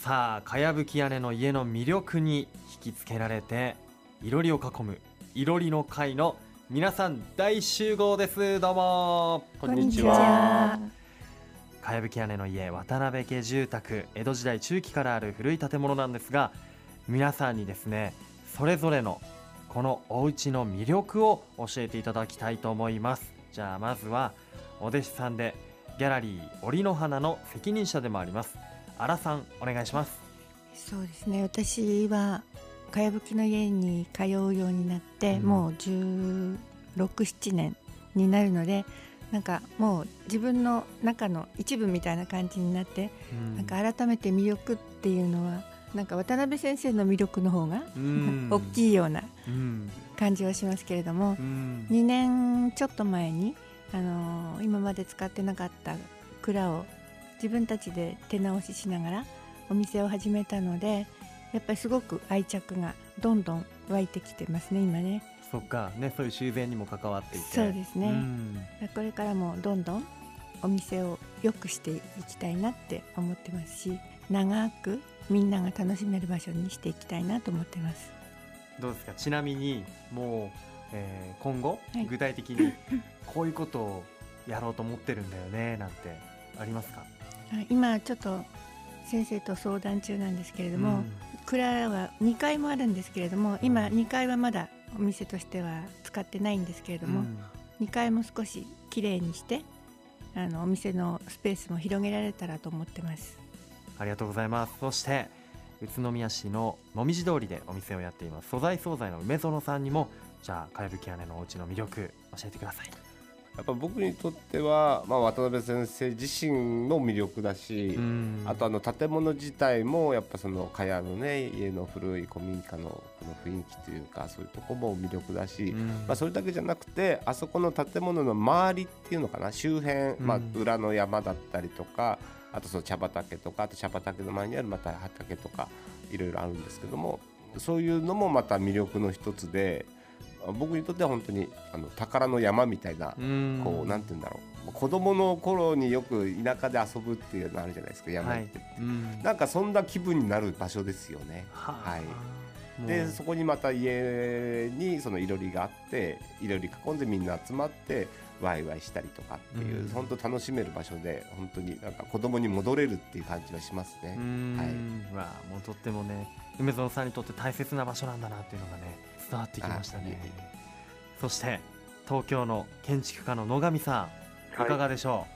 さあかやぶき屋根の家の魅力に引きつけられていろりを囲むいろりの会の皆さん大集合です。どうも。こんにちは。かやぶき屋根の家渡辺家住宅。江戸時代中期からある古い建物なんですが皆さんにですねそれぞれのこのお家の魅力を教えていただきたいと思います。じゃあまずはお弟子さんでギャラリー折の花の責任者でもあります荒さんお願いします。そうですね。私はかやぶきの家に通うようになって、うん、もう1617年になるのでなんかもう自分の中の一部みたいな感じになって、うん、なんか改めて魅力っていうのはなんか渡辺先生の魅力の方が、うん、大きいような感じはしますけれども、うん、2年ちょっと前に、あのー、今まで使ってなかった蔵を自分たちで手直ししながらお店を始めたのでやっぱりすごく愛着がどんどん湧いてきてますね今ね。そっか。ねそういう修繕にも関わっていて。そうですね、うん、これからもどんどんお店を良くしていきたいなって思ってますし長くみんなが楽しめる場所にしていきたいなと思ってます。どうですか？ちなみにもう、えー、今後、はい、具体的にこういうことをやろうと思ってるんだよねなんてありますか？今ちょっと先生と相談中なんですけれども、うん、蔵は2階もあるんですけれども今2階はまだお店としては使ってないんですけれども、うん、2階も少しきれいにしてあのお店のスペースも広げられたらと思ってます。ありがとうございます。そして宇都宮市のもみじ通りでお店をやっています。素材惣菜の梅園さんにもじゃあかやぶき屋根のお家の魅力教えてくださいやっぱ僕にとっては、まあ、渡辺先生自身の魅力だし、あとあの建物自体もやっぱその茅のね家の古い古民家のこの雰囲気というかそういうとこも魅力だし、まあ、それだけじゃなくてあそこの建物の周りっていうのかな周辺、まあ、裏の山だったりとかあとその茶畑とかあと茶畑の前にあるまた畑とかいろいろあるんですけどもそういうのもまた魅力の一つで。僕にとっては本当にあの宝の山みたいなこうなんて言うんだろう。子供の頃によく田舎で遊ぶっていうのあるじゃないですか山行って、はい、なんかそんな気分になる場所ですよね。はい、でそこにまた家にそのいろりがあっていろり囲んでみんな集まってワイワイしたりとかっていう、うん、本当楽しめる場所で本当になんか子供に戻れるっていう感じはしますね。はい、わもうとってもね梅園さんにとって大切な場所なんだなっていうのがね伝わってきましたね。そして東京の建築家の野上さんい。かがでしょ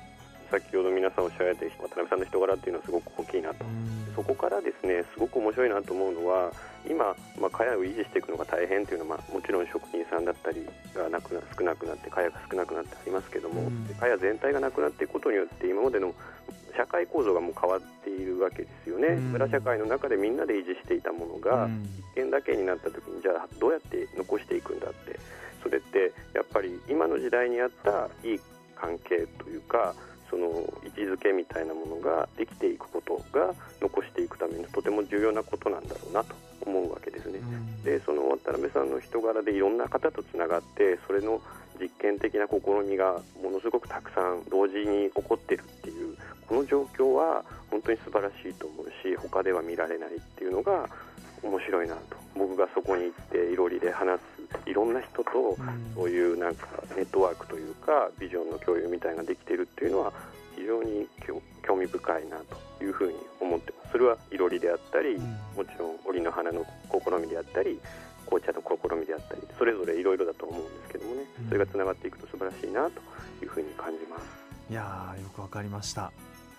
う、はい、先ほど皆さんおっしゃられて渡辺さんの人柄っていうのはすごく大きいなと。そこからですねすごく面白いなと思うのは今、まあ、茅を維持していくのが大変というのは、まあ、もちろん職人さんだったりがなくな少なくなって茅が少なくなってありますけども茅全体がなくなっていくことによって今までの社会構造がもう変わっているわけですよね、村社会の中でみんなで維持していたものが一軒だけになった時にじゃあどうやって残していくんだって。それってやっぱり今の時代にあったいい関係というかその位置づけみたいなものができていくことが残していくためにとても重要なことなんだろうなと思うわけですね。でその渡辺さんの人柄でいろんな方とつながってそれの実験的な試みがものすごくたくさん同時に起こってるの状況は本当に素晴らしいと思うし他では見られないっていうのが面白いなと。僕がそこに行っていろりで話すいろんな人とそういうなんかネットワークというかビジョンの共有みたいなのができているっていうのは非常に興味深いなというふうに思ってます。それはいろりであったりもちろん折の花の試みであったり紅茶の試みであったりそれぞれいろいろだと思うんですけどもね。それがつながっていくと素晴らしいなというふうに感じます。いやよくわかりました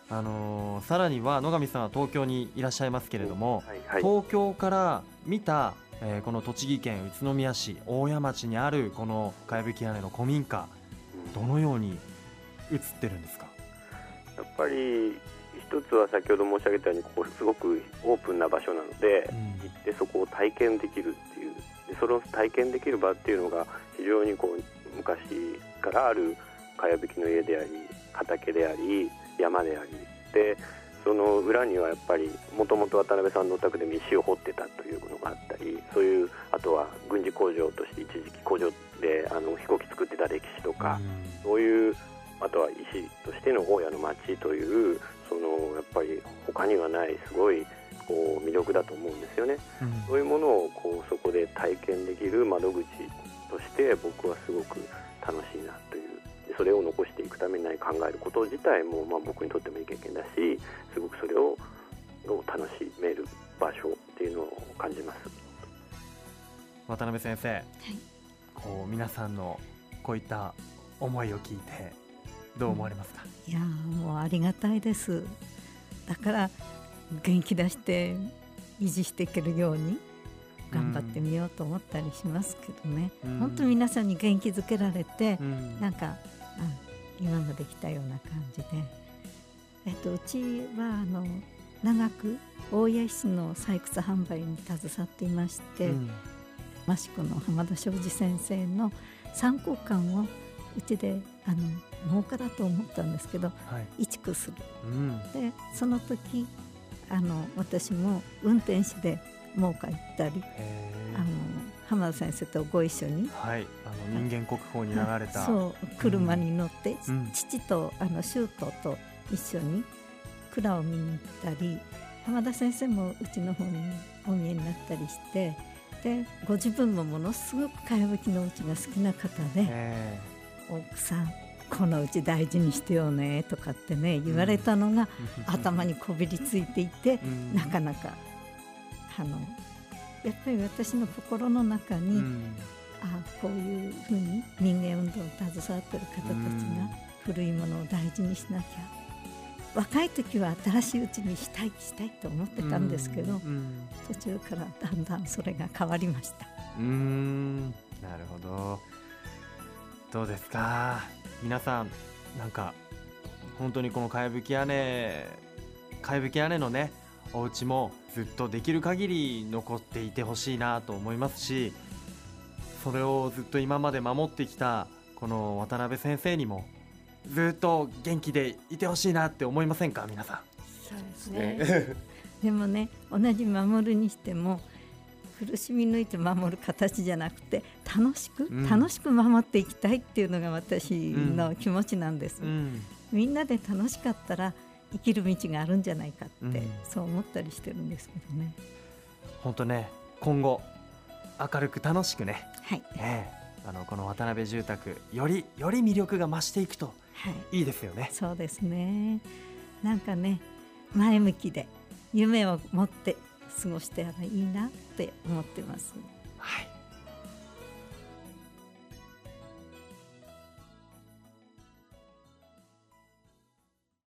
あのー、さらには野上さんは東京にいらっしゃいますけれども、はいはい、東京から見た、えー、この栃木県宇都宮市大谷町にあるこのかやぶき屋根の古民家、どのように映ってるんですか？やっぱり一つは先ほど申し上げたようにここすごくオープンな場所なので、うん、行ってそこを体験できるっていうでその体験できる場っていうのが非常にこう昔からあるかやぶきの家であり畑であり山でありでその裏にはやっぱりもともと渡辺さんのお宅で石を掘ってたというのがあったりそういうあとは軍事工場として一時期工場であの飛行機作ってた歴史とか、うん、そういうあとは石としての大家の町というそのやっぱり他にはないすごいこう魅力だと思うんですよね、うん、そういうものをこうそこで体験できる窓口として僕はすごく楽しいなそれを残していくために何考えること自体も、まあ、僕にとってもいい経験だしすごくそれを楽しめる場所っていうのを感じます。渡辺先生、はい、こう皆さんのこういった思いを聞いてどう思われますか、うん、いやもうありがたいです。だから元気出して維持していけるように頑張ってみようと思ったりしますけどね、うん、本当皆さんに元気づけられて、うん、なんかあ今まで来たような感じで、えっと、うちはあの長く大谷石の採掘販売に携わっていまして、うん、益子の浜田昌司先生の参考館をうちであの農家だと思ったんですけど、はい、移築する、うん、でその時あの私も運転手で農家行ったりあの浜田先生とご一緒に、はい、あの人間国宝に流れた、そう車に乗って、うん、父とあの舅と一緒に蔵を見に行ったり浜田先生もうちの方にお見えになったりしてでご自分もものすごくかやぶきのうちが好きな方で奥さんこのうち大事にしてよねとかってね言われたのが頭にこびりついていて、なかなかあのやっぱり私の心の中に、あこういうふうに民芸運動を携わってる方たちが古いものを大事にしなきゃ。若い時は新しいうちにしたいしたいと思ってたんですけど、途中からだんだんそれが変わりました。うん。なるほど。どうですか？皆さんなんか本当にこのかやぶき屋根かやぶき屋根のねお家もずっとできる限り残っていてほしいなと思いますしそれをずっと今まで守ってきたこの渡辺先生にもずっと元気でいてほしいなって思いませんか皆さん。そうですね。でもね同じ守るにしても苦しみ抜いて守る形じゃなくて楽しく、うん、楽しく守っていきたいっていうのが私の気持ちなんです、うん、みんなで楽しかったら生きる道があるんじゃないかって、うん、そう思ったりしてるんですけどね。本当ね今後明るく楽しくね、はい。えー、あのこの渡辺住宅よりより魅力が増していくとい。いですよね、はい、そうですね。なんかね前向きで夢を持って過ごしていいなって思ってます。はい